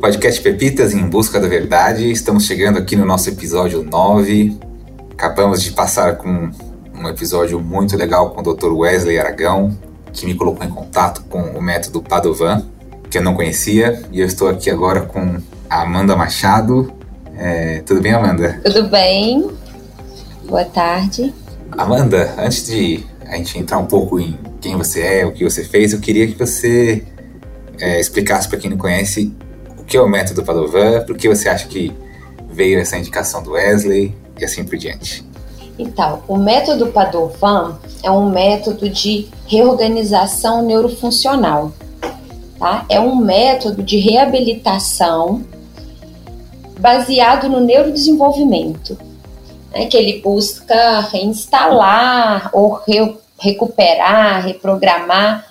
Podcast Pepitas em Busca da Verdade. Estamos chegando aqui no nosso episódio 9. Acabamos de passar com um episódio muito legal com o Dr. Wesley Aragão, que me colocou em contato com o método Padovan, que eu não conhecia, e eu estou aqui agora com a Amanda Machado. É, tudo bem, Amanda? Tudo bem. Boa tarde. Amanda, antes de a gente entrar um pouco em quem você é, o que você fez, eu queria que você é, explicasse para quem não conhece o que é o método Padovan, por que você acha que veio essa indicação do Wesley e assim por diante. Então, o método Padovan é um método de reorganização neurofuncional. Tá? É um método de reabilitação baseado no neurodesenvolvimento, né? que ele busca reinstalar ou re recuperar, reprogramar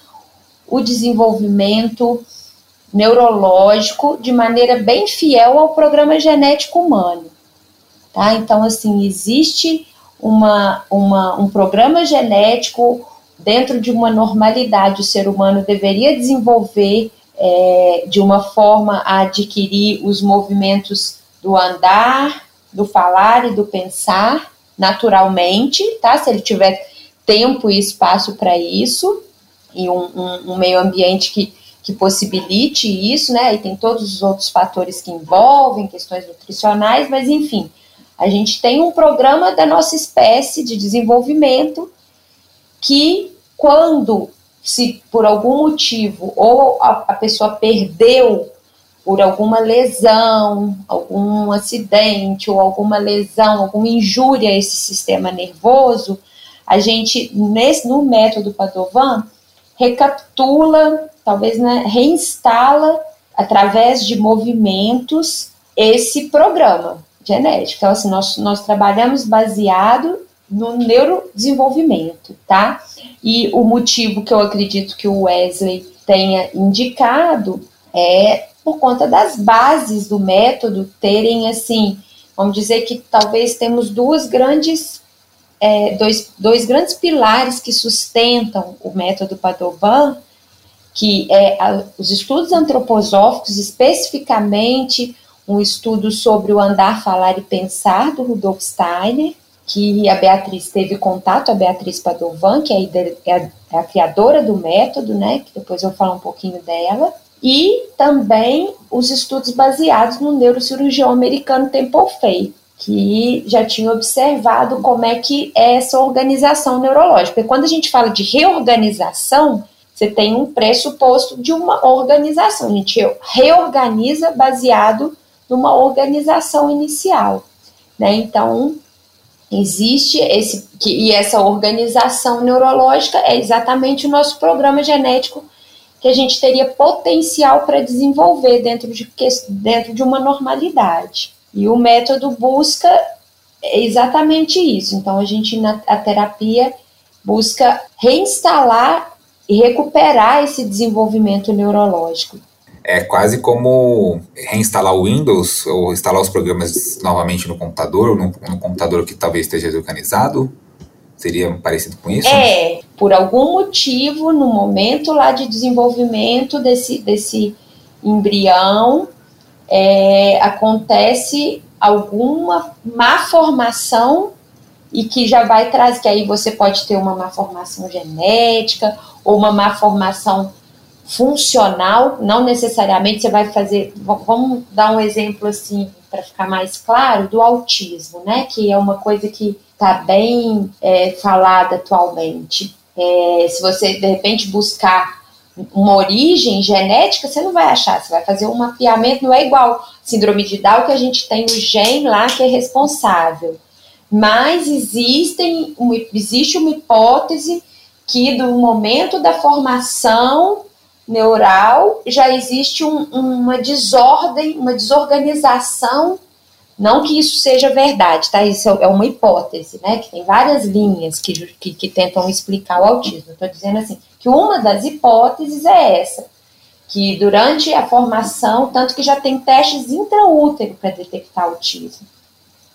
o desenvolvimento neurológico de maneira bem fiel ao programa genético humano. Tá? Então, assim, existe uma, uma, um programa genético dentro de uma normalidade, o ser humano deveria desenvolver é, de uma forma a adquirir os movimentos do andar, do falar e do pensar naturalmente, tá? Se ele tiver tempo e espaço para isso e um, um, um, meio ambiente que, que possibilite isso, né? E tem todos os outros fatores que envolvem questões nutricionais, mas enfim, a gente tem um programa da nossa espécie de desenvolvimento que, quando, se por algum motivo, ou a, a pessoa perdeu por alguma lesão, algum acidente, ou alguma lesão, alguma injúria a esse sistema nervoso, a gente, nesse, no método Padovan, recapitula, talvez né, reinstala, através de movimentos, esse programa genética. Então, assim, nós, nós trabalhamos baseado no neurodesenvolvimento, tá? E o motivo que eu acredito que o Wesley tenha indicado é por conta das bases do método terem, assim, vamos dizer que talvez temos duas grandes, é, dois, dois grandes pilares que sustentam o método Padovan, que é a, os estudos antroposóficos, especificamente um estudo sobre o andar, falar e pensar do Rudolf Steiner, que a Beatriz teve contato, a Beatriz Padovan, que é a, é a criadora do método, né, que depois eu vou falar um pouquinho dela, e também os estudos baseados no neurocirurgião americano Temple Fay, que já tinha observado como é que é essa organização neurológica. Porque quando a gente fala de reorganização, você tem um pressuposto de uma organização. A gente reorganiza baseado numa organização inicial. Né? Então, existe esse. E essa organização neurológica é exatamente o nosso programa genético que a gente teria potencial para desenvolver dentro de, dentro de uma normalidade. E o método busca exatamente isso. Então, a gente, na a terapia, busca reinstalar e recuperar esse desenvolvimento neurológico é quase como reinstalar o Windows ou instalar os programas novamente no computador, ou no, no computador que talvez esteja desorganizado? Seria parecido com isso? É, por algum motivo, no momento lá de desenvolvimento desse, desse embrião, é, acontece alguma má formação e que já vai trazer, que aí você pode ter uma má formação genética ou uma má formação funcional, não necessariamente você vai fazer. Vamos dar um exemplo assim para ficar mais claro do autismo, né? Que é uma coisa que está bem é, falada atualmente. É, se você de repente buscar uma origem genética, você não vai achar, você vai fazer um mapeamento, não é igual síndrome de Down que a gente tem o gene lá que é responsável. Mas existem, existe uma hipótese que do momento da formação neural já existe um, uma desordem, uma desorganização. Não que isso seja verdade, tá? Isso é uma hipótese, né? Que tem várias linhas que, que, que tentam explicar o autismo. Estou dizendo assim, que uma das hipóteses é essa, que durante a formação, tanto que já tem testes intraútero para detectar autismo,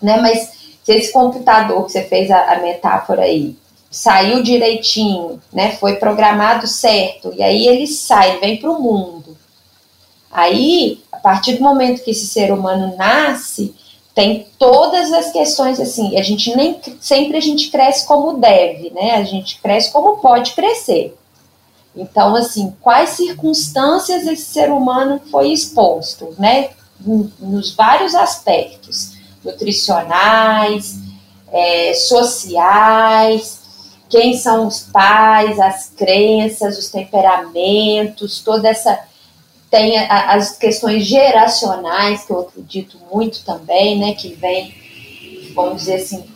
né? Mas se esse computador que você fez a, a metáfora aí, saiu direitinho, né? Foi programado certo, e aí ele sai, vem para o mundo. Aí, a partir do momento que esse ser humano nasce, tem todas as questões assim, a gente nem sempre a gente cresce como deve, né? A gente cresce como pode crescer. Então, assim, quais circunstâncias esse ser humano foi exposto, né? Nos vários aspectos, nutricionais, é, sociais, quem são os pais, as crenças, os temperamentos, toda essa tem as questões geracionais, que eu acredito muito também, né, que vem, vamos dizer assim,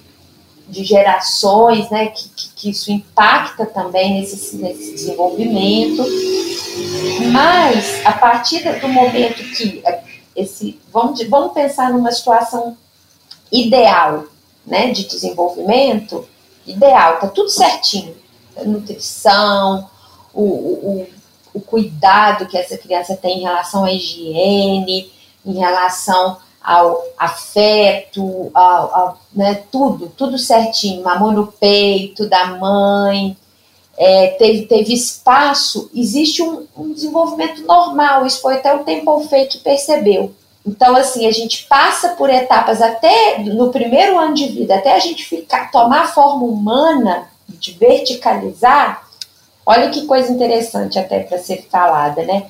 de gerações, né, que, que, isso impacta também nesse, nesse desenvolvimento. Mas, a partir do momento que esse, vamos, vamos pensar numa situação ideal, né, de desenvolvimento, ideal, tá tudo certinho, a nutrição, o, o, o cuidado que essa criança tem em relação à higiene, em relação ao afeto, ao, ao né, tudo, tudo certinho, mamou no peito da mãe, é, teve, teve espaço, existe um, um, desenvolvimento normal, isso foi até o Temple que percebeu. Então, assim, a gente passa por etapas até no primeiro ano de vida, até a gente ficar, tomar a forma humana, de verticalizar, Olha que coisa interessante até para ser falada, né?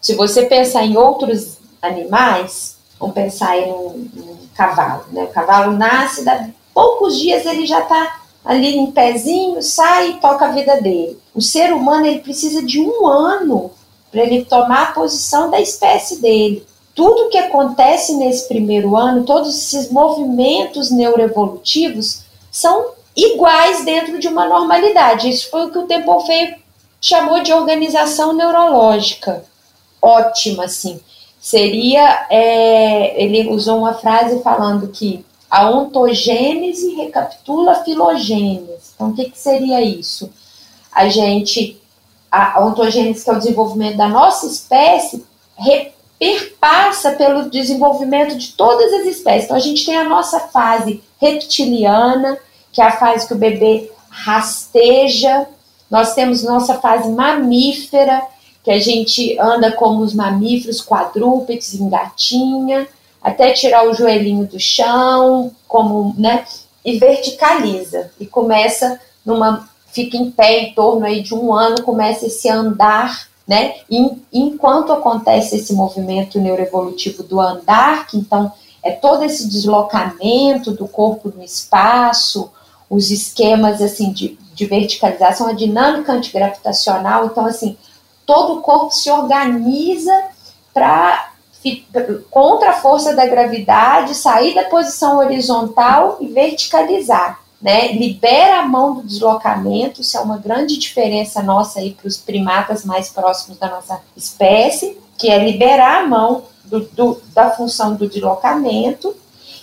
Se você pensar em outros animais, vamos pensar num, num cavalo, né? O cavalo nasce, dá poucos dias ele já está ali em pezinho, sai e toca a vida dele. O ser humano ele precisa de um ano para ele tomar a posição da espécie dele. Tudo que acontece nesse primeiro ano, todos esses movimentos neuroevolutivos são iguais dentro de uma normalidade. Isso foi o que o Temple Fay chamou de organização neurológica. Ótima, assim. Seria, é, ele usou uma frase falando que a ontogênese recapitula a filogênese. Então, o que, que seria isso? A gente, a ontogênese, que é o desenvolvimento da nossa espécie, perpassa pelo desenvolvimento de todas as espécies. Então, a gente tem a nossa fase reptiliana, que é a fase que o bebê rasteja. Nós temos nossa fase mamífera, que a gente anda como os mamíferos quadrúpedes, engatinha, até tirar o joelhinho do chão, como, né? E verticaliza. E começa numa. fica em pé em torno aí de um ano, começa esse andar né? E, enquanto acontece esse movimento neuroevolutivo do andar, que então é todo esse deslocamento do corpo no espaço, os esquemas assim de, de verticalização, a dinâmica antigravitacional, então assim, todo o corpo se organiza para contra a força da gravidade, sair da posição horizontal e verticalizar. Né, libera a mão do deslocamento, isso é uma grande diferença nossa aí para os primatas mais próximos da nossa espécie, que é liberar a mão do, do, da função do deslocamento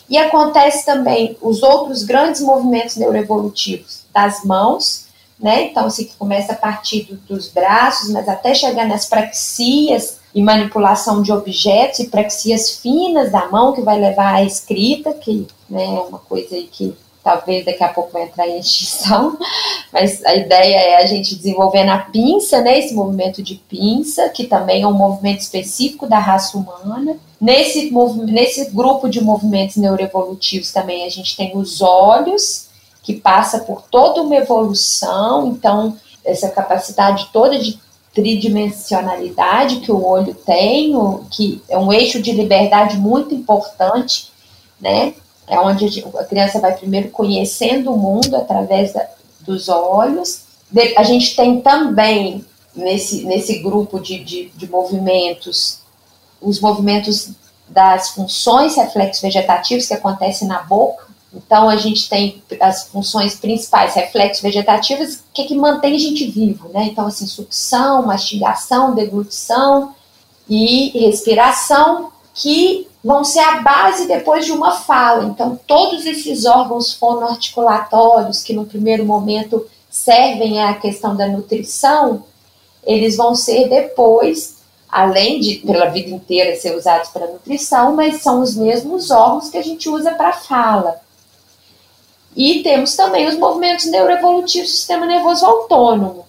e acontece também os outros grandes movimentos neuroevolutivos das mãos, né? Então, assim, que começa a partir do, dos braços, mas até chegar nas praxias e manipulação de objetos e praxias finas da mão, que vai levar à escrita, que né, é uma coisa aí que talvez daqui a pouco vai entrar em extinção, mas a ideia é a gente desenvolver na pinça, né, esse movimento de pinça, que também é um movimento específico da raça humana. Nesse, nesse grupo de movimentos neuroevolutivos também a gente tem os olhos, que passa por toda uma evolução, então essa capacidade toda de tridimensionalidade que o olho tem, que é um eixo de liberdade muito importante, né? é onde a criança vai primeiro conhecendo o mundo através da, dos olhos. A gente tem também nesse, nesse grupo de, de, de movimentos os movimentos das funções reflexos vegetativos que acontecem na boca. Então, a gente tem as funções principais, reflexos vegetativos, que, é que mantém a gente vivo, né? Então, assim, sucção, mastigação, deglutição e respiração, que vão ser a base depois de uma fala. Então, todos esses órgãos fonoarticulatórios, que no primeiro momento servem à questão da nutrição, eles vão ser depois, além de pela vida inteira ser usados para nutrição, mas são os mesmos órgãos que a gente usa para fala. E temos também os movimentos neuroevolutivos do sistema nervoso autônomo,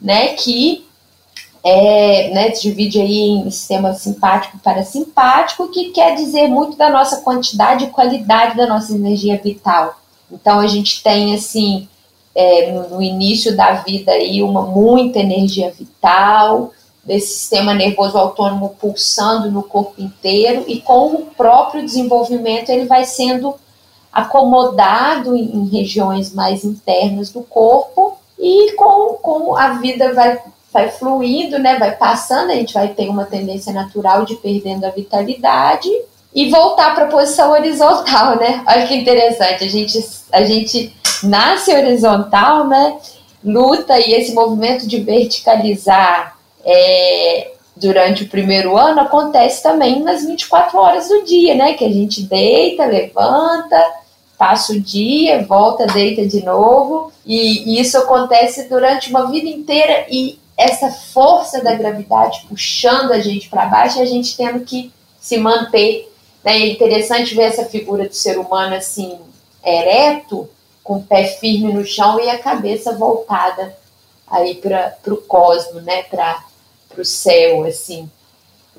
né, que é, né, divide aí em sistema simpático e parasimpático, que quer dizer muito da nossa quantidade e qualidade da nossa energia vital. Então a gente tem assim é, no início da vida aí uma muita energia vital, desse sistema nervoso autônomo pulsando no corpo inteiro e com o próprio desenvolvimento ele vai sendo acomodado em, regiões mais internas do corpo e com, com a vida vai, vai fluindo, né, vai passando, a gente vai ter uma tendência natural de perdendo a vitalidade e voltar para a posição horizontal, né? Olha que interessante, a gente, a gente nasce horizontal, né? Luta e esse movimento de verticalizar é, durante o primeiro ano acontece também nas 24 horas do dia, né? Que a gente deita, levanta, passa o dia, volta, deita de novo, e, e isso acontece durante uma vida inteira e essa força da gravidade puxando a gente para baixo e a gente tendo que se manter. Né? É interessante ver essa figura do ser humano assim, ereto, com o pé firme no chão e a cabeça voltada aí para o cosmo, né? para o céu, assim.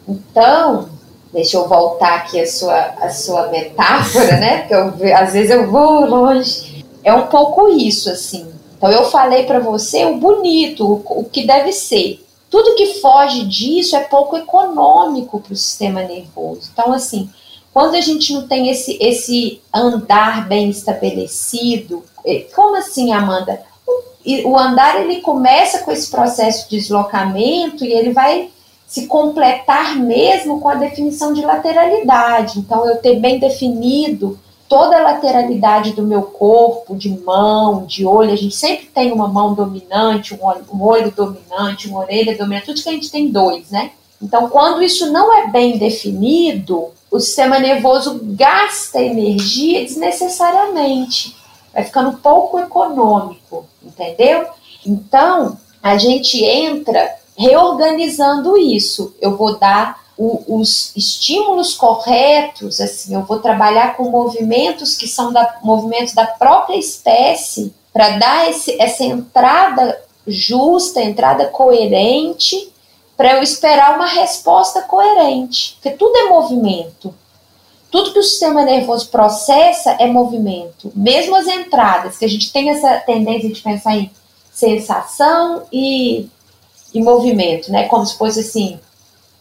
Então, deixa eu voltar aqui a sua, a sua metáfora, né? Porque eu, às vezes eu vou longe. É um pouco isso, assim. Então eu falei para você o bonito, o, o que deve ser. Tudo que foge disso é pouco econômico para o sistema nervoso. Então, assim, quando a gente não tem esse, esse andar bem estabelecido, eh, como assim, Amanda? O, o andar ele começa com esse processo de deslocamento e ele vai se completar mesmo com a definição de lateralidade. Então, eu ter bem definido toda a lateralidade do meu corpo, de mão, de olho. A gente sempre tem uma mão dominante, um olho, um olho dominante, uma orelha dominante, tudo que a gente tem dois, né? Então, quando isso não é bem definido, o sistema nervoso gasta energia desnecessariamente. Vai ficando pouco econômico, entendeu? Então, a gente entra reorganizando isso. Eu vou dar o, os estímulos corretos, assim, eu vou trabalhar com movimentos que são da, movimentos da própria espécie para dar esse, essa entrada justa, entrada coerente, para eu esperar uma resposta coerente. Porque tudo é movimento. Tudo que o sistema nervoso processa é movimento. Mesmo as entradas, que a gente tem essa tendência de pensar em sensação e e movimento, né? Como se fosse assim,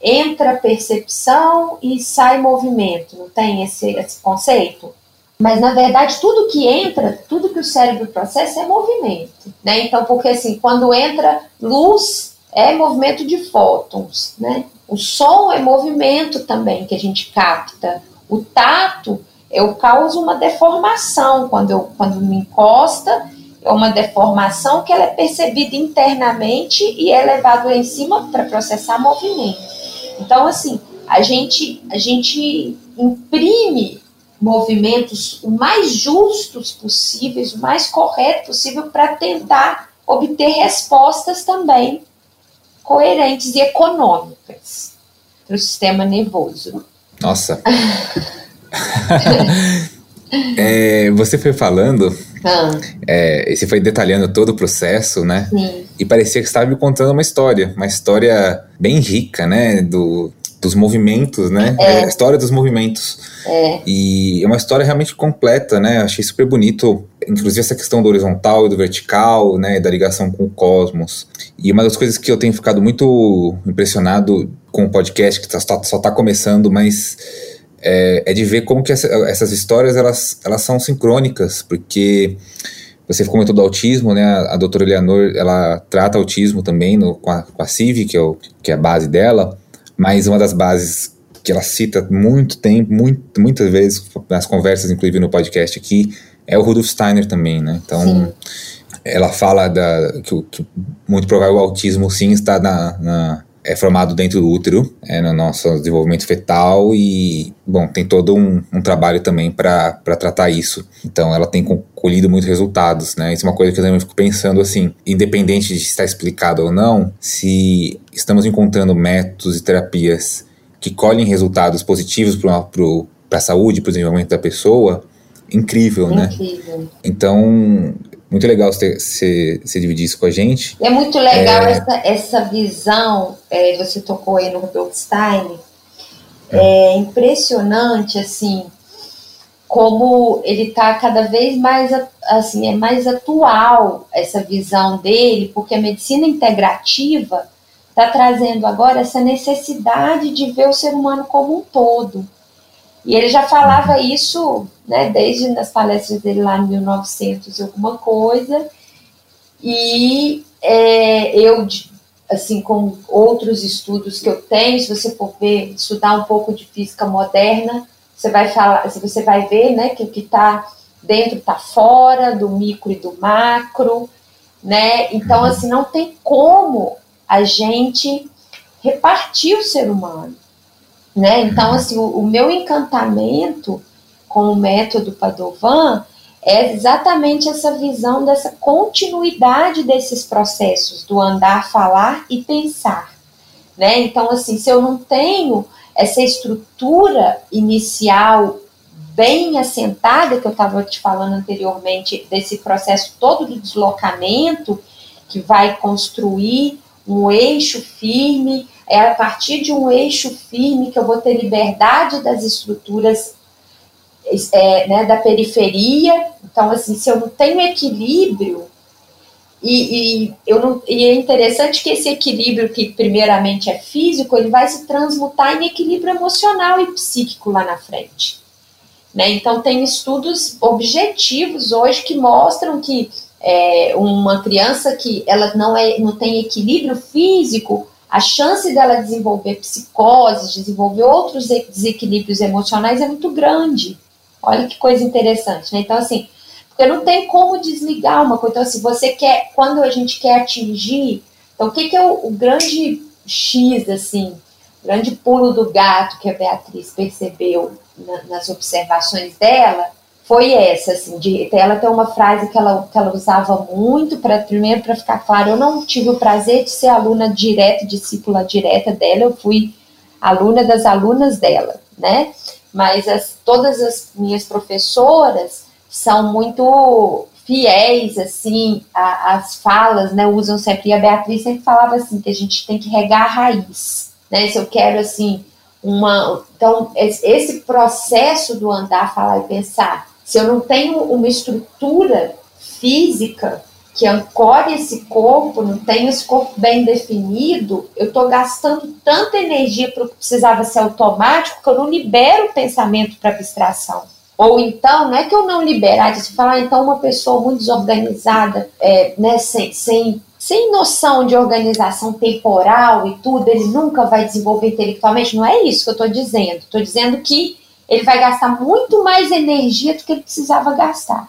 entra percepção e sai movimento, não tem esse, esse conceito? Mas na verdade tudo que entra, tudo que o cérebro processa é movimento, né? Então, porque assim, quando entra luz é movimento de fótons, né? O som é movimento também que a gente capta. O tato eu causo uma deformação quando eu quando me encosta é uma deformação que ela é percebida internamente e é levado lá em cima para processar movimento. Então, assim, a gente, a gente imprime movimentos o mais justos possíveis, o mais correto possível para tentar obter respostas também coerentes e econômicas para o sistema nervoso. Nossa. é, você foi falando ah. É, você foi detalhando todo o processo, né? Sim. E parecia que estava me contando uma história, uma história bem rica, né? Do, dos movimentos, né? É. é. A história dos movimentos. É. E é uma história realmente completa, né? Achei super bonito, inclusive essa questão do horizontal e do vertical, né? Da ligação com o cosmos. E uma das coisas que eu tenho ficado muito impressionado com o podcast, que tá, só está começando, mas é, é de ver como que essa, essas histórias elas, elas são sincrônicas, porque você comentou do autismo, né? A, a doutora Eleanor, ela trata autismo também no, com, a, com a CIV, que é, o, que é a base dela, mas uma das bases que ela cita muito tempo, muito, muitas vezes nas conversas, inclusive no podcast aqui, é o Rudolf Steiner também, né? Então, sim. ela fala da, que, que muito provável o autismo sim está na, na é formado dentro do útero, é, no nosso desenvolvimento fetal e, bom, tem todo um, um trabalho também para tratar isso. Então, ela tem colhido muitos resultados, né? Isso é uma coisa que eu também fico pensando assim, independente de estar explicado ou não, se estamos encontrando métodos e terapias que colhem resultados positivos para a saúde, para o desenvolvimento da pessoa, incrível, né? Incrível. Então, muito legal você, você, você, dividir isso com a gente. É muito legal é... Essa, essa visão, é, você tocou aí no Rudolf Stein, é. é impressionante, assim, como ele está cada vez mais, assim, é mais atual essa visão dele, porque a medicina integrativa está trazendo agora essa necessidade de ver o ser humano como um todo. E ele já falava isso, né, desde nas palestras dele lá em 1900 e alguma coisa, e é, eu, assim, com outros estudos que eu tenho, se você for ver, estudar um pouco de física moderna, você vai falar, você vai ver, né, que o que está dentro está fora do micro e do macro, né? Então, assim, não tem como a gente repartir o ser humano. Né? Então, assim, o, o meu encantamento com o método Padovan é exatamente essa visão dessa continuidade desses processos do andar, falar e pensar, né? Então, assim, se eu não tenho essa estrutura inicial bem assentada que eu estava te falando anteriormente desse processo todo do deslocamento que vai construir um eixo firme é a partir de um eixo firme que eu vou ter liberdade das estruturas é, né, da periferia. Então, assim, se eu não tenho equilíbrio, e, e, eu não, e é interessante que esse equilíbrio, que primeiramente é físico, ele vai se transmutar em equilíbrio emocional e psíquico lá na frente. Né? Então, tem estudos objetivos hoje que mostram que é, uma criança que ela não, é, não tem equilíbrio físico, a chance dela desenvolver psicose, desenvolver outros desequilíbrios emocionais é muito grande. Olha que coisa interessante, né? Então, assim, porque não tem como desligar uma coisa. Então, assim, você quer, quando a gente quer atingir, então, o que, que é o, o grande X, assim, o grande pulo do gato que a Beatriz percebeu na, nas observações dela, foi essa, assim, de, ela tem uma frase que ela, que ela usava muito, para primeiro para ficar claro, eu não tive o prazer de ser aluna direta, discípula direta dela, eu fui aluna das alunas dela, né? Mas as, todas as minhas professoras são muito fiéis, assim, às falas, né? Usam sempre, e a Beatriz sempre falava assim, que a gente tem que regar a raiz, né? Se eu quero, assim, uma... Então, esse processo do andar, falar e pensar, se eu não tenho uma estrutura física que ancore esse corpo, não tenho esse corpo bem definido, eu estou gastando tanta energia para o que precisava ser automático que eu não libero o pensamento para abstração. Ou então, não é que eu não liberar, você fala, ah, então uma pessoa muito desorganizada, é, né, sem, sem, sem noção de organização temporal e tudo, ele nunca vai desenvolver intelectualmente. Não é isso que eu estou dizendo. Estou dizendo que ele vai gastar muito mais energia do que ele precisava gastar.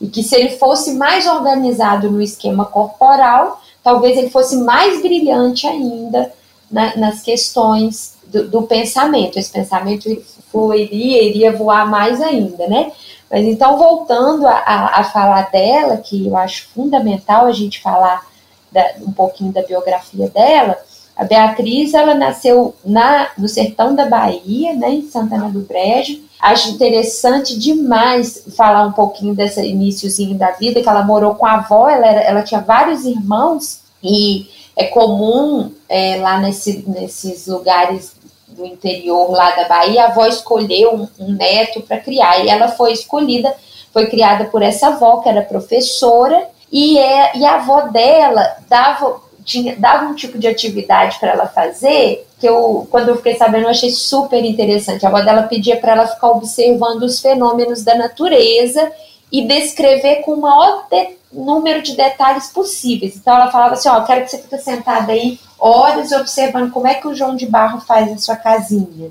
E que se ele fosse mais organizado no esquema corporal, talvez ele fosse mais brilhante ainda na, nas questões do, do, pensamento. Esse pensamento fluiria, iria voar mais ainda, né? Mas então, voltando a, a, a falar dela, que eu acho fundamental a gente falar da, um pouquinho da biografia dela, a Beatriz, ela nasceu na, no sertão da Bahia, né, em Santana do Brejo. Acho interessante demais falar um pouquinho desse iníciozinho da vida, que ela morou com a avó, ela, era, ela tinha vários irmãos, e é comum é, lá nesse, nesses lugares do interior lá da Bahia, a avó escolheu um, um neto para criar, e ela foi escolhida, foi criada por essa avó, que era professora, e, é, e a avó dela dava tinha, dava um tipo de atividade para ela fazer que eu, quando eu fiquei sabendo, eu achei super interessante. A avó dela pedia para ela ficar observando os fenômenos da natureza e descrever com o maior de, número de detalhes possíveis. Então ela falava assim, ó, quero que você fique sentada aí horas observando como é que o João de Barro faz a sua casinha.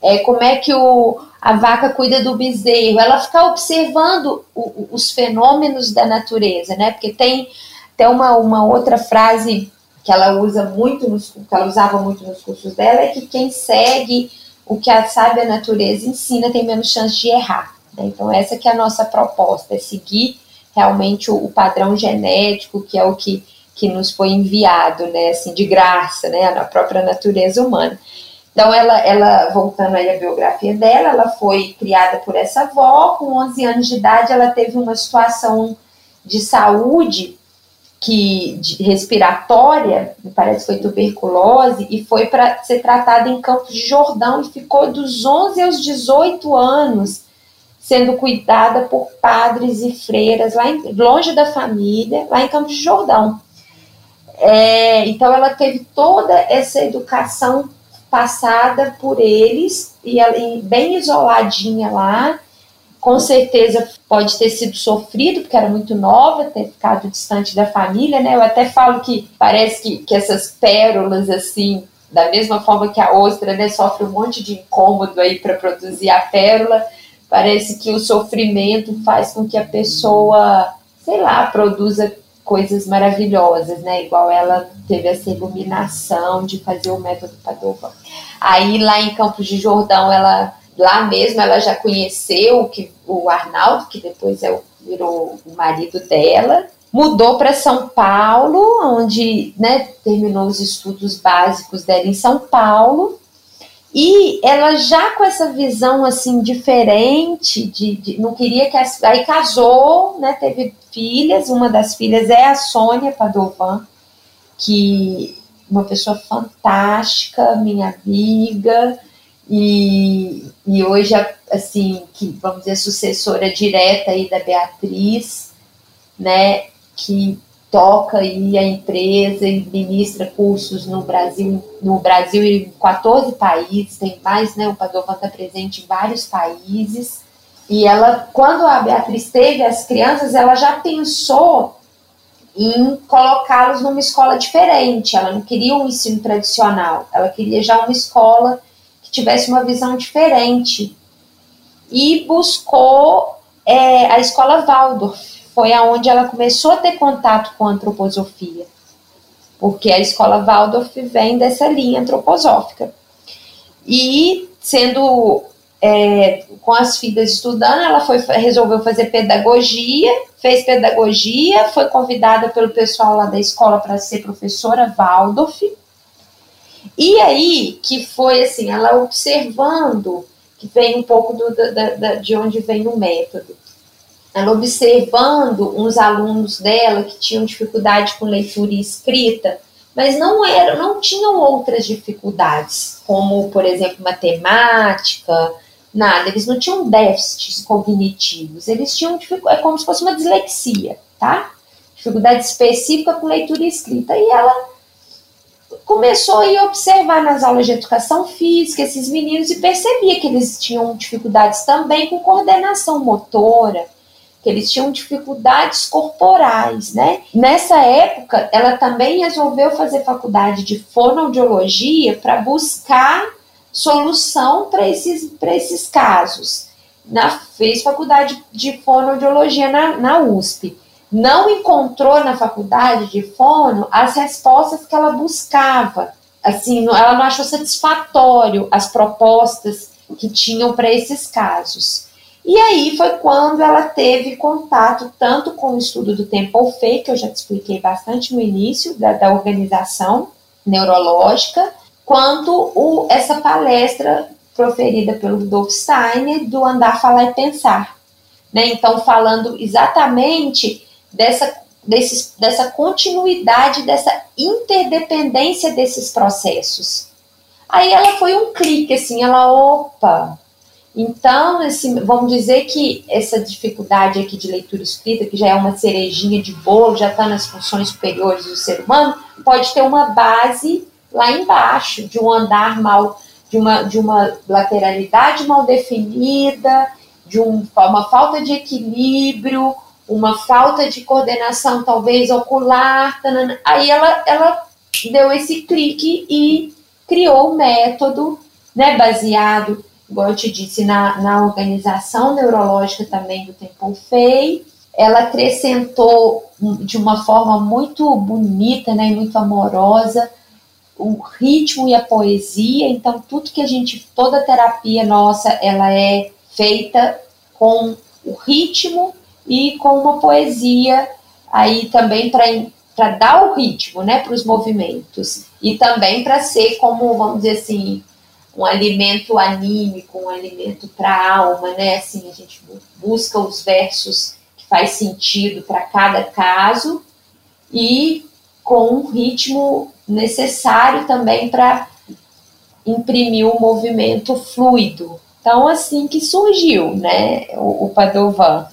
É, como é que o, a vaca cuida do bezerro. Ela ficar observando o, os fenômenos da natureza, né? Porque tem tem uma, uma outra frase que ela usa muito, nos, que ela usava muito nos cursos dela, é que quem segue o que a sábia natureza ensina tem menos chance de errar. Né? Então essa que é a nossa proposta, é seguir realmente o, o, padrão genético, que é o que, que nos foi enviado, né, assim, de graça, né, na própria natureza humana. Então, ela, ela, voltando aí à biografia dela, ela foi criada por essa avó, com 11 anos de idade ela teve uma situação de saúde que respiratória, parece que foi tuberculose, e foi para ser tratada em Campos de Jordão e ficou dos 11 aos 18 anos sendo cuidada por padres e freiras lá em, longe da família, lá em Campos de Jordão. É, então ela teve toda essa educação passada por eles e ela, bem isoladinha lá. Com certeza pode ter sido sofrido, porque era muito nova, ter ficado distante da família, né? Eu até falo que parece que, que essas pérolas, assim, da mesma forma que a ostra, né, sofre um monte de incômodo aí para produzir a pérola, parece que o sofrimento faz com que a pessoa, sei lá, produza coisas maravilhosas, né? Igual ela teve essa iluminação de fazer o método Padova. Aí lá em Campos de Jordão, ela lá mesmo ela já conheceu que o Arnaldo, que depois é o, virou o marido dela, mudou para São Paulo, onde né, terminou os estudos básicos dela em São Paulo. E ela já com essa visão assim diferente, de, de não queria que as, aí casou, né, teve filhas, uma das filhas é a Sônia Padovan, que uma pessoa fantástica, minha amiga, e, e hoje, assim, que vamos dizer, sucessora direta aí da Beatriz, né, que toca aí a empresa e ministra cursos no Brasil, no Brasil e em 14 países, tem mais, né? O Padovan está presente em vários países. E ela, quando a Beatriz teve as crianças, ela já pensou em colocá-los numa escola diferente. Ela não queria um ensino tradicional, ela queria já uma escola tivesse uma visão diferente. E buscou é, a escola Waldorf, foi aonde ela começou a ter contato com a antroposofia, porque a escola Waldorf vem dessa linha antroposófica. E sendo é, com as filhas estudando, ela foi, resolveu fazer pedagogia, fez pedagogia, foi convidada pelo pessoal lá da escola para ser professora Waldorf. E aí que foi assim, ela observando, que vem um pouco do, da, da, de onde vem o método ela observando uns alunos dela que tinham dificuldade com leitura e escrita, mas não eram, não tinham outras dificuldades, como, por exemplo, matemática, nada, eles não tinham déficits cognitivos, eles tinham é como se fosse uma dislexia, tá? Dificuldade específica com leitura e escrita. E ela começou a observar nas aulas de educação física esses meninos e percebia que eles tinham dificuldades também com coordenação motora, que eles tinham dificuldades corporais, né? Nessa época, ela também resolveu fazer faculdade de fonoaudiologia para buscar solução para esses, esses casos. Na, fez faculdade de fonoaudiologia na, na USP. Não encontrou na faculdade de fono as respostas que ela buscava. Assim, ela não achou satisfatório as propostas que tinham para esses casos. E aí foi quando ela teve contato tanto com o estudo do Temple Fay, que eu já te expliquei bastante no início, da, da organização neurológica, quanto o, essa palestra proferida pelo Rudolf Steiner do Andar, Falar e Pensar. Né? Então, falando exatamente dessa, desses, dessa continuidade, dessa interdependência desses processos. Aí ela foi um clique, assim, ela, opa, então, assim, vamos dizer que essa dificuldade aqui de leitura escrita, que já é uma cerejinha de bolo, já está nas funções superiores do ser humano, pode ter uma base lá embaixo, de um andar mal, de uma, de uma lateralidade mal definida, de um, uma falta de equilíbrio, uma falta de coordenação, talvez ocular. Tanana. Aí ela, ela deu esse clique e criou o método né, baseado igual eu te disse, na, na organização neurológica também do Temple Fay. Ela acrescentou de uma forma muito bonita, né, muito amorosa, o ritmo e a poesia. Então, tudo que a gente, toda a terapia nossa, ela é feita com o ritmo e com uma poesia aí também para dar o ritmo, né, para os movimentos e também para ser como, vamos dizer assim, um alimento anímico, um alimento para a alma, né? Assim, a gente busca os versos que faz sentido para cada caso e com um ritmo necessário também para imprimir um movimento fluido. Então, assim que surgiu, né, o, o Padovan.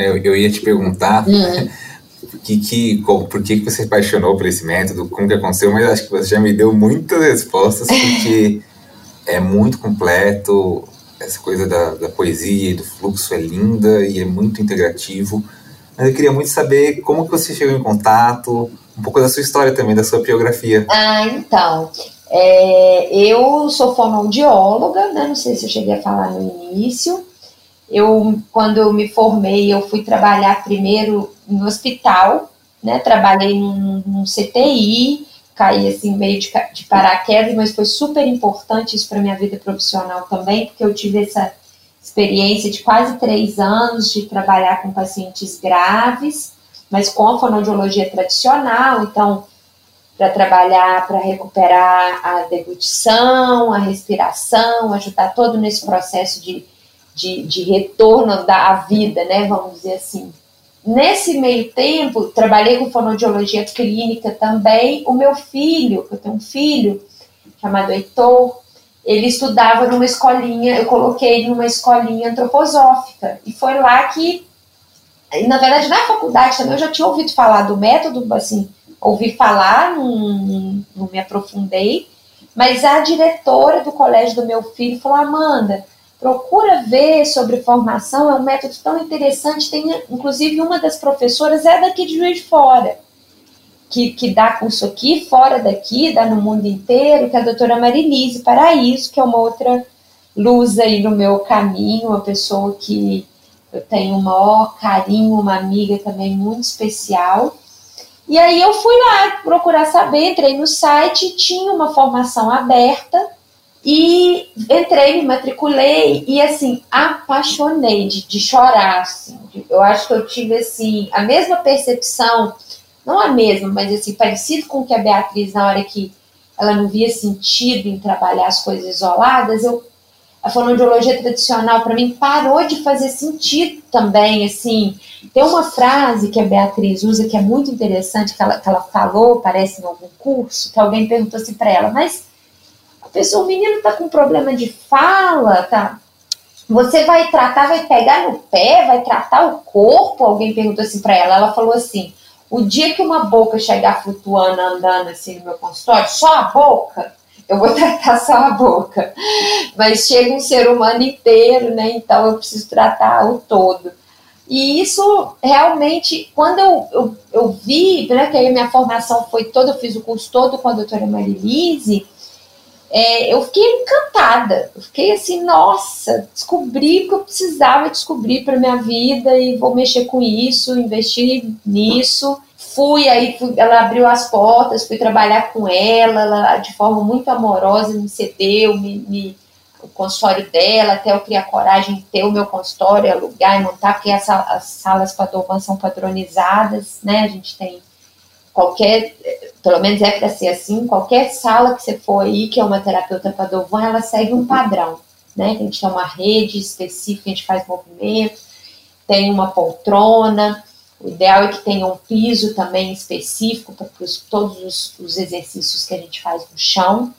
É, eu ia te perguntar hum. que, que, por que você apaixonou por esse método, como que aconteceu, mas acho que você já me deu muitas respostas, porque é muito completo, essa coisa da, da poesia e do fluxo é linda e é muito integrativo. Mas eu queria muito saber como que você chegou em contato, um pouco da sua história também, da sua biografia. Ah, então. É, eu sou fonoaudióloga, né? não sei se eu cheguei a falar no início. Eu, quando eu me formei, eu fui trabalhar primeiro no hospital, né? Trabalhei num, num CTI, caí assim meio de, de paraquedas, mas foi super importante isso para minha vida profissional também, porque eu tive essa experiência de quase três anos de trabalhar com pacientes graves, mas com a fonoaudiologia tradicional, então para trabalhar, para recuperar a deglutição, a respiração, ajudar todo nesse processo de, de, de retorno da vida, né, vamos dizer assim. Nesse meio tempo, trabalhei com fonoaudiologia clínica também. O meu filho, eu tenho um filho chamado Heitor, ele estudava numa escolinha, eu coloquei ele numa escolinha antroposófica. E foi lá que, na verdade, na faculdade também eu já tinha ouvido falar do método, assim, ouvi falar, não, não me aprofundei, mas a diretora do colégio do meu filho falou: Amanda, procura ver sobre formação, é um método tão interessante. Tem, inclusive, uma das professoras é daqui de Juiz de Fora, que, que dá curso aqui, fora daqui, dá no mundo inteiro, que é a doutora Marilise Paraíso, que é uma outra luz aí no meu caminho, uma pessoa que eu tenho o maior carinho, uma amiga também muito especial. E aí eu fui lá procurar saber, entrei no site, tinha uma formação aberta e entrei, me matriculei e assim, apaixonei de, de chorar. Assim. Eu acho que eu tive assim, a mesma percepção, não a mesma, mas assim, parecido com que a Beatriz, na hora que ela não via sentido em trabalhar as coisas isoladas, eu a fonoaudiologia tradicional para mim parou de fazer sentido também, assim. Tem uma frase que a Beatriz usa que é muito interessante, que ela, que ela falou, parece em algum curso, que alguém perguntou assim para ela, mas pessoa, o menino está com problema de fala, tá? Você vai tratar, vai pegar no pé, vai tratar o corpo? Alguém perguntou assim para ela. Ela falou assim: o dia que uma boca chegar flutuando, andando assim no meu consultório, só a boca, eu vou tratar só a boca. Mas chega um ser humano inteiro, né? Então eu preciso tratar o todo. E isso realmente, quando eu, eu, eu vi, né, que aí a minha formação foi toda, eu fiz o curso todo com a doutora Marilise, é, eu fiquei encantada. Eu fiquei assim, nossa, descobri o que eu precisava descobrir para minha vida e vou mexer com isso, investir nisso fui, aí fui, ela abriu as portas, fui trabalhar com ela, ela de forma muito amorosa me cedeu, me, me o consultório dela, até eu criar coragem de ter o meu consultório, alugar e montar, porque as, as salas Padovan são padronizadas, né? A gente tem qualquer, pelo menos é para ser assim, qualquer sala que você for aí, que é uma terapeuta Padovan, ela segue um padrão, né? A gente tem uma rede específica, a gente faz movimento, tem uma poltrona, o ideal é que tenha um piso também específico para todos os, os, exercícios que a gente faz no chão,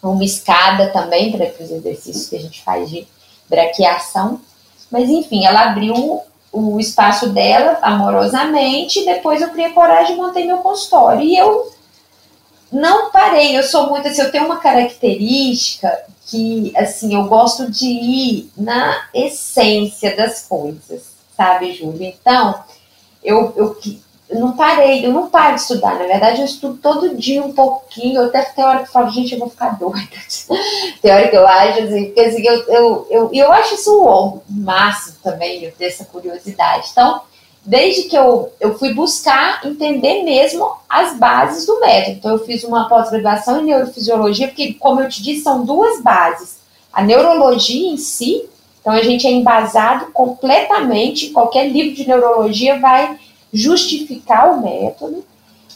uma escada também para os exercícios que a gente faz de braqueação. Mas enfim, ela abriu o espaço dela amorosamente, depois eu criei coragem e montei meu consultório. E eu não parei, eu sou muito assim, eu tenho uma característica que assim, eu gosto de ir na essência das coisas, sabe, Júlia? Então, eu, eu, eu não parei, eu não paro de estudar. Na verdade, eu estudo todo dia um pouquinho. Até tem hora que eu falo, gente, eu vou ficar doida. tem hora que eu acho, assim, porque assim, eu, eu, eu, eu acho isso o máximo também, eu ter essa curiosidade. Então, desde que eu, eu fui buscar entender mesmo as bases do método. Então, eu fiz uma pós-graduação em neurofisiologia, porque, como eu te disse, são duas bases. A neurologia em si, então a gente é embasado completamente, qualquer livro de neurologia vai justificar o método.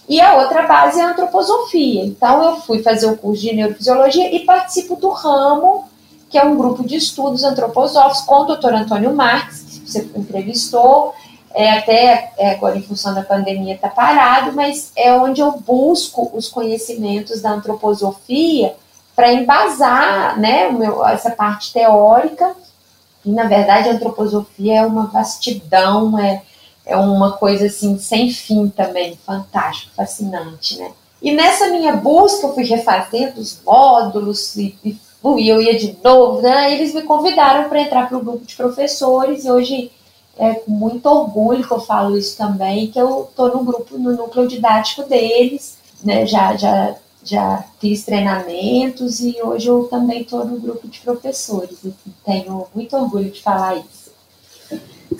e a outra base é a antroposofia. Então, eu fui fazer o curso de neurofisiologia e participo do ramo, que é um grupo de estudos antroposóficos, com o doutor Antônio Marques, que você entrevistou, é, até é, agora em função da pandemia está parado, mas é onde eu busco os conhecimentos da antroposofia para embasar né, meu, essa parte teórica. E, na verdade, a antroposofia é uma vastidão, é, é uma coisa assim sem fim também, fantástico, fascinante, né? E nessa minha busca eu fui refazendo os módulos e, e eu ia de novo, né? Eles me convidaram para entrar para o grupo de professores e hoje é com muito orgulho que eu falo isso também, que eu estou no grupo, no núcleo didático deles, né? Já, já, já fiz treinamentos e hoje eu também estou no grupo de professores. Assim, tenho muito orgulho de falar isso.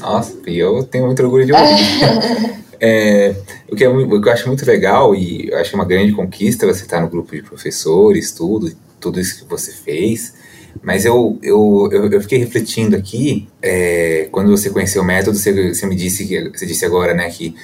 Nossa, e eu tenho muito orgulho de ouvir. é, o, que é, o que eu acho muito legal e eu acho uma grande conquista você estar no grupo de professores, tudo, tudo isso que você fez. Mas eu, eu, eu, eu fiquei refletindo aqui, é, quando você conheceu o método, você, você me disse, que, você disse agora, né, que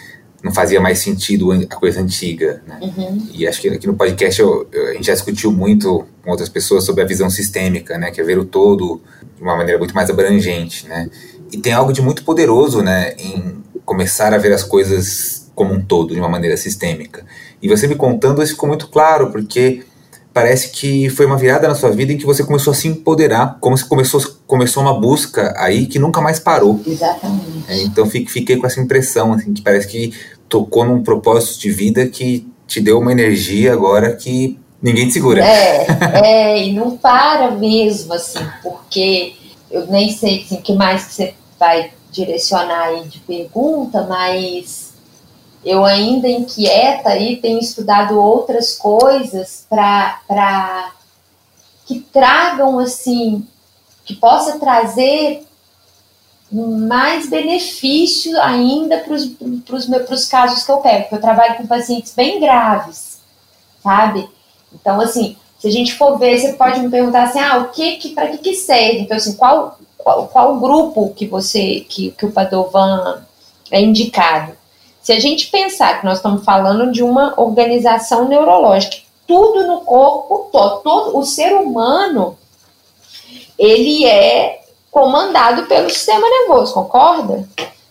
não fazia mais sentido a coisa antiga, né? Uhum. E acho que aqui no podcast eu, eu, a gente já discutiu muito com outras pessoas sobre a visão sistêmica, né? Que é ver o todo de uma maneira muito mais abrangente, né? E tem algo de muito poderoso, né, em começar a ver as coisas como um todo, de uma maneira sistêmica. E você me contando isso ficou muito claro, porque parece que foi uma virada na sua vida em que você começou a se empoderar, como se começou, começou uma busca aí que nunca mais parou. Exatamente. É, então fiquei com essa impressão, assim, que parece que tocou num propósito de vida que te deu uma energia agora que ninguém te segura. É, é e não para mesmo, assim, porque eu nem sei assim, que mais que você vai direcionar aí de pergunta, mas eu ainda inquieta e tenho estudado outras coisas para que tragam assim, que possa trazer mais benefício ainda para os casos que eu pego, porque eu trabalho com pacientes bem graves, sabe? Então, assim, se a gente for ver, você pode me perguntar assim, ah, o que, que para que, que serve? Então, assim, qual, qual, qual grupo que você, que, que o Padovan é indicado? Se a gente pensar que nós estamos falando de uma organização neurológica, tudo no corpo todo, todo o ser humano, ele é comandado pelo sistema nervoso, concorda?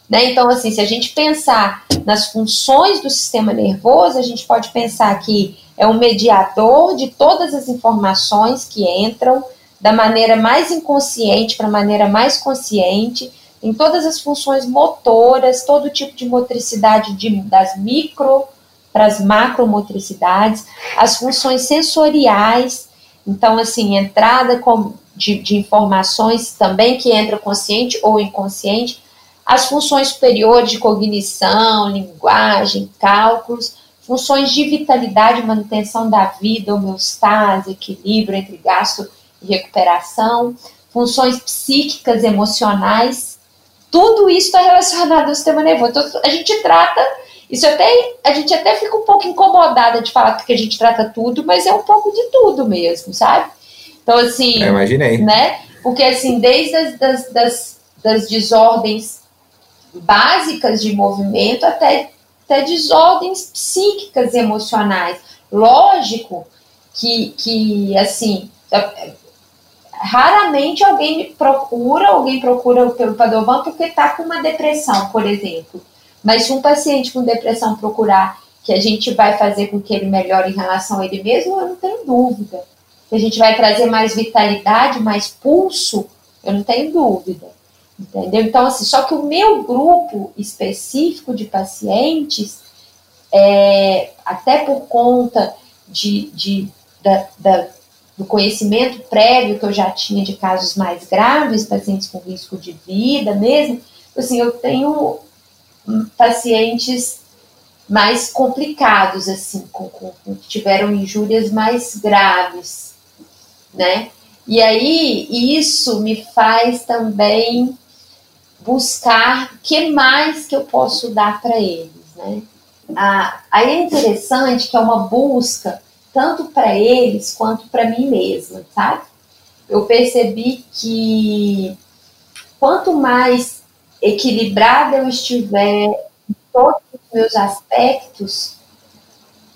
Né? Então, assim, se a gente pensar nas funções do sistema nervoso, a gente pode pensar que é um mediador de todas as informações que entram da maneira mais inconsciente para a maneira mais consciente, em todas as funções motoras, todo tipo de motricidade de, das micro para as macromotricidades, as funções sensoriais, então, assim, entrada com, de, de informações também que entra consciente ou inconsciente, as funções superiores de cognição, linguagem, cálculos, funções de vitalidade, manutenção da vida, homeostase, equilíbrio entre gasto e recuperação, funções psíquicas, emocionais, tudo isso está relacionado ao sistema nervoso. Então, a gente trata, isso até, a gente até fica um pouco incomodada de falar que a gente trata tudo, mas é um pouco de tudo mesmo, sabe? Então, assim. Eu imaginei. Né? Porque, assim, desde as das, das, das desordens básicas de movimento até até desordens psíquicas e emocionais. Lógico que, que assim, é, raramente alguém me procura, alguém procura pelo Padovan porque está com uma depressão, por exemplo. Mas se um paciente com depressão procurar que a gente vai fazer com que ele melhore em relação a ele mesmo, eu não tenho dúvida. Que a gente vai trazer mais vitalidade, mais pulso, eu não tenho dúvida. Entendeu? Então, assim, só que o meu grupo específico de pacientes, é, até por conta de, de da, da, do conhecimento prévio que eu já tinha de casos mais graves, pacientes com risco de vida mesmo, assim, eu tenho pacientes mais complicados, assim, com, com, com que tiveram injúrias mais graves, né? E aí, isso me faz também buscar o que mais que eu posso dar para eles, né? Ah, aí é interessante que é uma busca tanto para eles quanto para mim mesma, sabe? Eu percebi que quanto mais equilibrada eu estiver em todos os meus aspectos,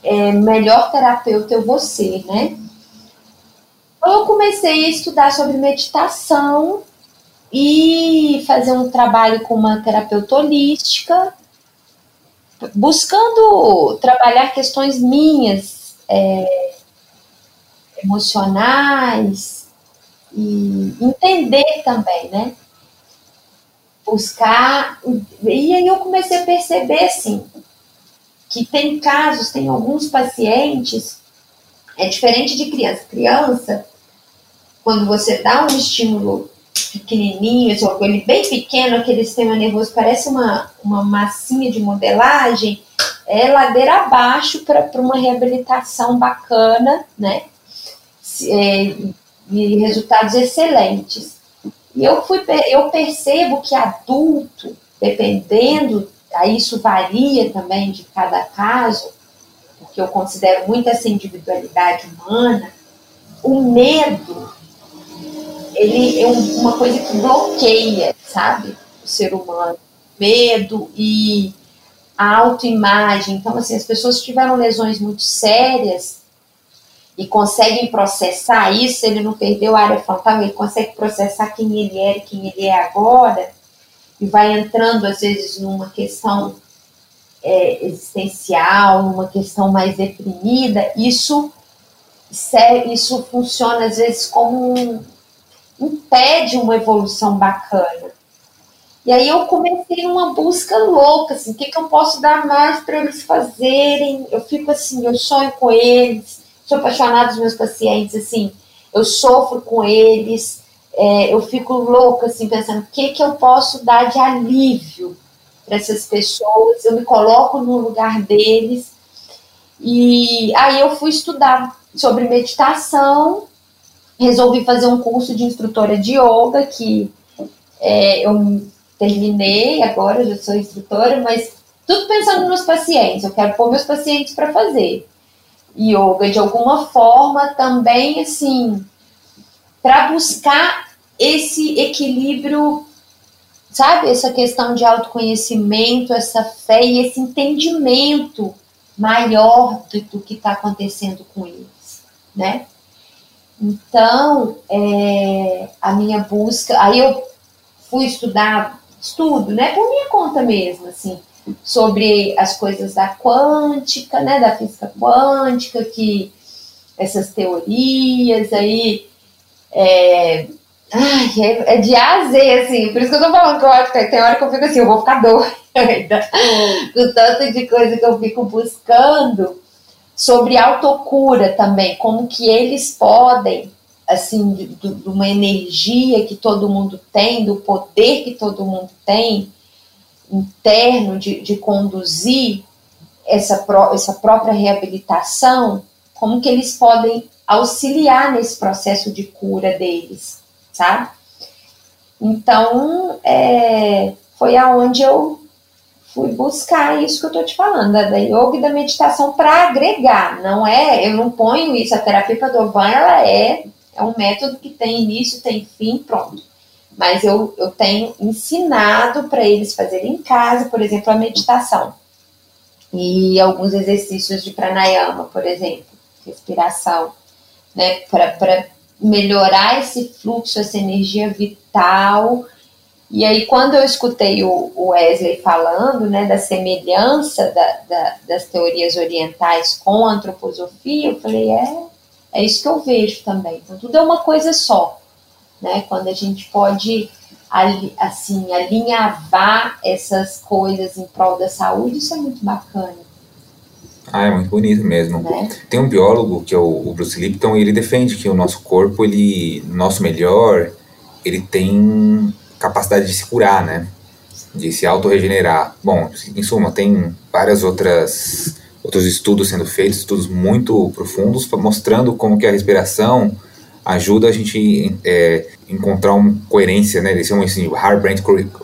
é, melhor terapeuta eu vou ser, né? Então, eu comecei a estudar sobre meditação e fazer um trabalho com uma terapeuta holística, buscando trabalhar questões minhas, é, emocionais, e entender também, né? Buscar. E aí eu comecei a perceber, assim, que tem casos, tem alguns pacientes, é diferente de criança. Criança, quando você dá um estímulo pequenininho, assim, ele bem pequeno, aquele sistema nervoso parece uma, uma massinha de modelagem, é ladeira abaixo para uma reabilitação bacana, né? É, e resultados excelentes. E eu, fui, eu percebo que adulto, dependendo, aí isso varia também de cada caso, porque eu considero muito essa individualidade humana, o medo, ele é uma coisa que bloqueia, sabe, o ser humano. Medo e autoimagem. Então, assim, as pessoas que tiveram lesões muito sérias, e conseguem processar isso, ele não perdeu a área frontal, ele consegue processar quem ele era e quem ele é agora, e vai entrando, às vezes, numa questão é, existencial, numa questão mais deprimida, isso, isso funciona, às vezes, como um, impede uma evolução bacana. E aí eu comecei uma busca louca, assim, o que, que eu posso dar mais para eles fazerem? Eu fico assim, eu sonho com eles, sou apaixonada dos meus pacientes, assim, eu sofro com eles, é, eu fico louca, assim, pensando o que, que eu posso dar de alívio para essas pessoas, eu me coloco no lugar deles, e aí eu fui estudar sobre meditação, resolvi fazer um curso de instrutora de yoga, que é, eu terminei agora, já sou instrutora, mas tudo pensando nos pacientes, eu quero pôr meus pacientes para fazer yoga de alguma forma também assim para buscar esse equilíbrio, sabe, essa questão de autoconhecimento, essa fé e esse entendimento maior do, do que está acontecendo com eles, né? Então, é, a minha busca, aí eu fui estudar, estudo, né, por minha conta mesmo, assim, sobre as coisas da quântica, né, da física quântica, que essas teorias aí é, ai, é, é, de A a Z, assim, por isso que eu tô falando que eu acho que tem hora que eu fico assim, eu vou ficar doida com tanto de coisa que eu fico buscando sobre autocura também, como que eles podem, assim, de, de uma energia que todo mundo tem, do poder que todo mundo tem, interno de, de conduzir essa, pró essa própria reabilitação, como que eles podem auxiliar nesse processo de cura deles, sabe? Então, é, foi aonde eu fui buscar isso que eu tô te falando, da, da yoga e da meditação para agregar, não é, eu não ponho isso, a terapia Padovan, ela é, é um método que tem início, tem fim, pronto mas eu, eu tenho ensinado para eles fazerem em casa, por exemplo, a meditação. E alguns exercícios de pranayama, por exemplo, respiração, né, para melhorar esse fluxo, essa energia vital. E aí, quando eu escutei o, Wesley falando né, da semelhança da, da, das teorias orientais com a antroposofia, eu falei, é, é isso que eu vejo também. Então, tudo é uma coisa só né? Quando a gente pode assim alinhavar essas coisas em prol da saúde, isso é muito bacana. Ah, é muito bonito mesmo. Né? Tem um biólogo que é o, Bruce Lipton e ele defende que o nosso corpo, ele, nosso melhor, ele tem capacidade de se curar, né? De se autorregenerar. Bom, em suma, tem várias outras outros estudos sendo feitos, estudos muito profundos, mostrando como que a respiração ajuda a gente é, encontrar uma coerência, né? Eles chamam assim de heart brain,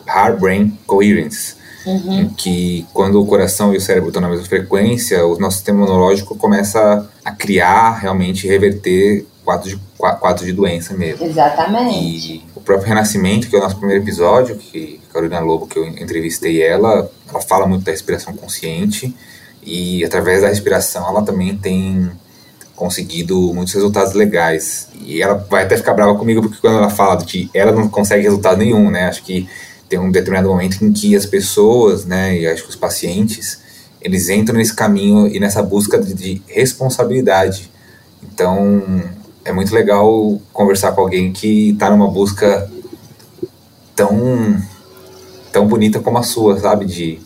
heart -brain coherence, uhum. em que quando o coração e o cérebro estão na mesma frequência, o nosso sistema imunológico começa a criar, realmente reverter quadros de, quadros de doença mesmo. Exatamente. E o próprio Renascimento, que é o nosso primeiro episódio, que Carolina Lobo, que eu entrevistei ela, ela fala muito da respiração consciente, e através da respiração ela também tem conseguido muitos resultados legais. E ela vai até ficar brava comigo porque quando ela fala que ela não consegue resultado nenhum, né? Acho que tem um determinado momento em que as pessoas, né, e acho que os pacientes, eles entram nesse caminho e nessa busca de responsabilidade. Então, é muito legal conversar com alguém que está numa busca tão tão bonita como a sua, sabe, de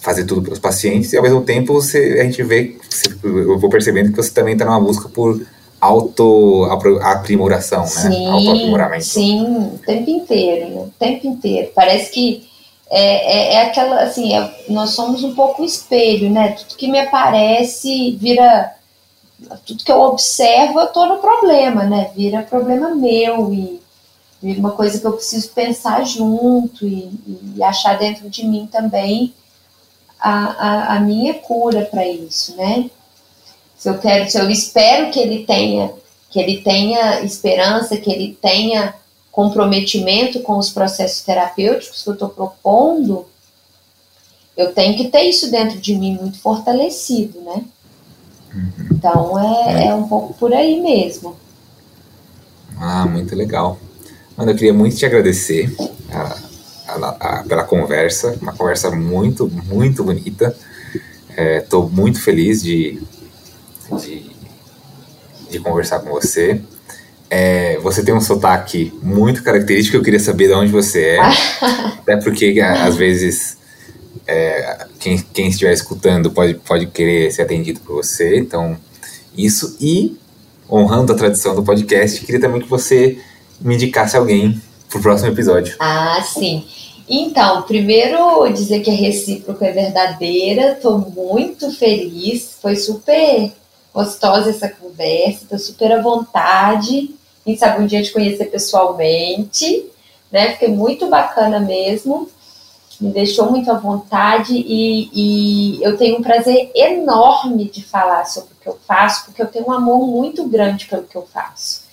fazer tudo pelos pacientes e ao mesmo tempo você a gente vê, eu vou percebendo que você também está numa busca por auto aprimoração, né? Sim, Autoaprimoramento. Sim, o tempo inteiro, o tempo inteiro. Parece que é, é, é aquela, assim, é, nós somos um pouco espelho, né? Tudo que me aparece vira, tudo que eu observo, eu tô no problema, né? Vira problema meu e vira uma coisa que eu preciso pensar junto e, e achar dentro de mim também a, a, a minha cura para isso, né? Se eu quero, se eu espero que ele tenha, que ele tenha esperança, que ele tenha comprometimento com os processos terapêuticos que eu estou propondo, eu tenho que ter isso dentro de mim muito fortalecido, né? Então é, é. é um pouco por aí mesmo. Ah, muito legal. Mano, eu queria muito te agradecer a, a, a, pela conversa, uma conversa muito, muito bonita. Estou é, muito feliz de, de, de conversar com você. É, você tem um sotaque muito característico, eu queria saber de onde você é. até porque, às vezes, é, quem, quem estiver escutando pode, pode querer ser atendido por você. Então, isso. E, honrando a tradição do podcast, queria também que você me indicasse alguém para o próximo episódio. Ah, sim. Então, primeiro dizer que a recíproca é verdadeira, estou muito feliz, foi super gostosa essa conversa, estou super à vontade. Quem sabe um dia te conhecer pessoalmente, né? Fiquei muito bacana mesmo, me deixou muito à vontade e, e eu tenho um prazer enorme de falar sobre o que eu faço, porque eu tenho um amor muito grande pelo que eu faço.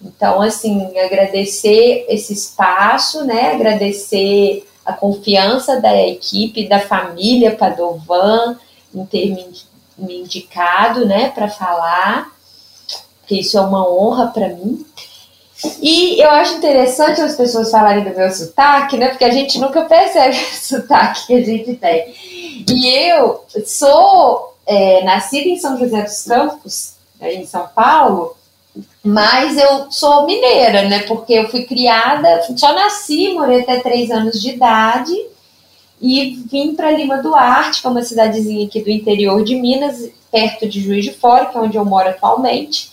Então, assim, agradecer esse espaço, né? Agradecer a confiança da equipe, da família Padovan em ter me, me indicado, né, para falar, porque isso é uma honra para mim. E eu acho interessante as pessoas falarem do meu sotaque, né? Porque a gente nunca percebe o sotaque que a gente tem. E eu sou é, nascida em São José dos Campos, em São Paulo, mas eu sou mineira, né? Porque eu fui criada, só nasci, morei até três anos de idade e vim para Lima Duarte, que é uma cidadezinha aqui do interior de Minas, perto de Juiz de Fora, que é onde eu moro atualmente.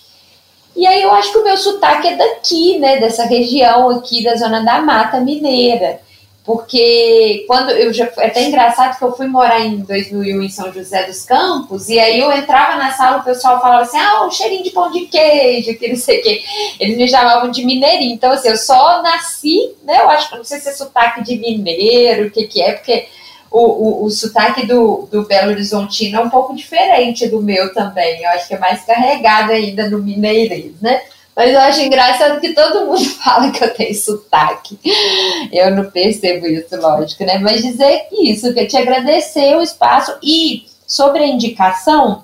E aí eu acho que o meu sotaque é daqui, né? Dessa região aqui da Zona da Mata Mineira porque quando eu já é até engraçado que eu fui morar em 2001 em São José dos Campos e aí eu entrava na sala o pessoal falava assim ah um cheirinho de pão de queijo que não sei o que eles me chamavam de mineirinho então assim eu só nasci né eu acho que não sei se é sotaque de mineiro o que que é porque o, o, o sotaque do, do Belo Horizontino é um pouco diferente do meu também eu acho que é mais carregado ainda no mineirês né mas eu acho engraçado que todo mundo fala que eu tenho sotaque. Eu não percebo isso, lógico, né? Mas dizer isso, que eu te agradecer o espaço. E sobre a indicação,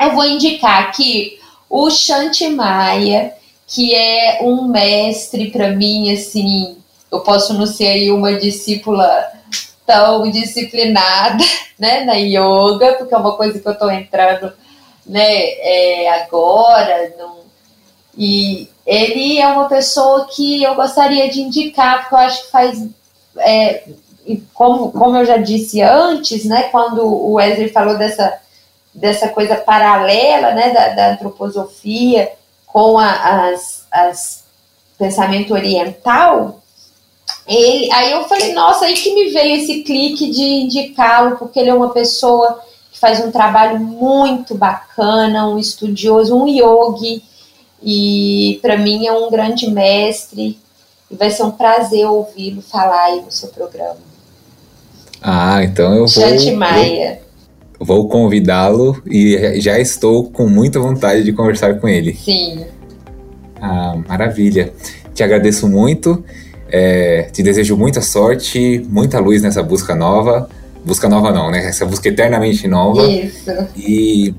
eu vou indicar aqui o Shanti Maia, que é um mestre para mim, assim, eu posso não ser aí uma discípula tão disciplinada, né, na yoga, porque é uma coisa que eu estou entrando, né, é, agora, não e ele é uma pessoa que eu gostaria de indicar, porque eu acho que faz. É, como, como eu já disse antes, né, quando o Wesley falou dessa, dessa coisa paralela né, da, da antroposofia com a, as, as pensamento oriental, ele, aí eu falei, nossa, aí que me veio esse clique de indicá-lo, porque ele é uma pessoa que faz um trabalho muito bacana, um estudioso, um yogi, e para mim é um grande mestre e vai ser um prazer ouvi-lo falar aí no seu programa. Ah, então eu vou. Jante Maia. Vou convidá-lo e já estou com muita vontade de conversar com ele. Sim. Ah, maravilha. Te agradeço muito. É, te desejo muita sorte, muita luz nessa busca nova. busca nova não, né? Essa busca eternamente nova. Isso. E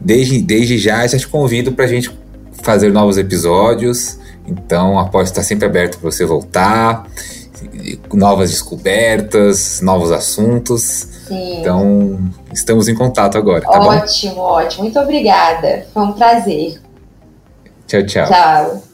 desde, desde já, já te convido para a gente fazer novos episódios. Então, a porta está sempre aberta para você voltar, novas descobertas, novos assuntos. Sim. Então, estamos em contato agora, tá ótimo, bom? Ótimo, ótimo. Muito obrigada. Foi um prazer. Tchau, tchau. Tchau.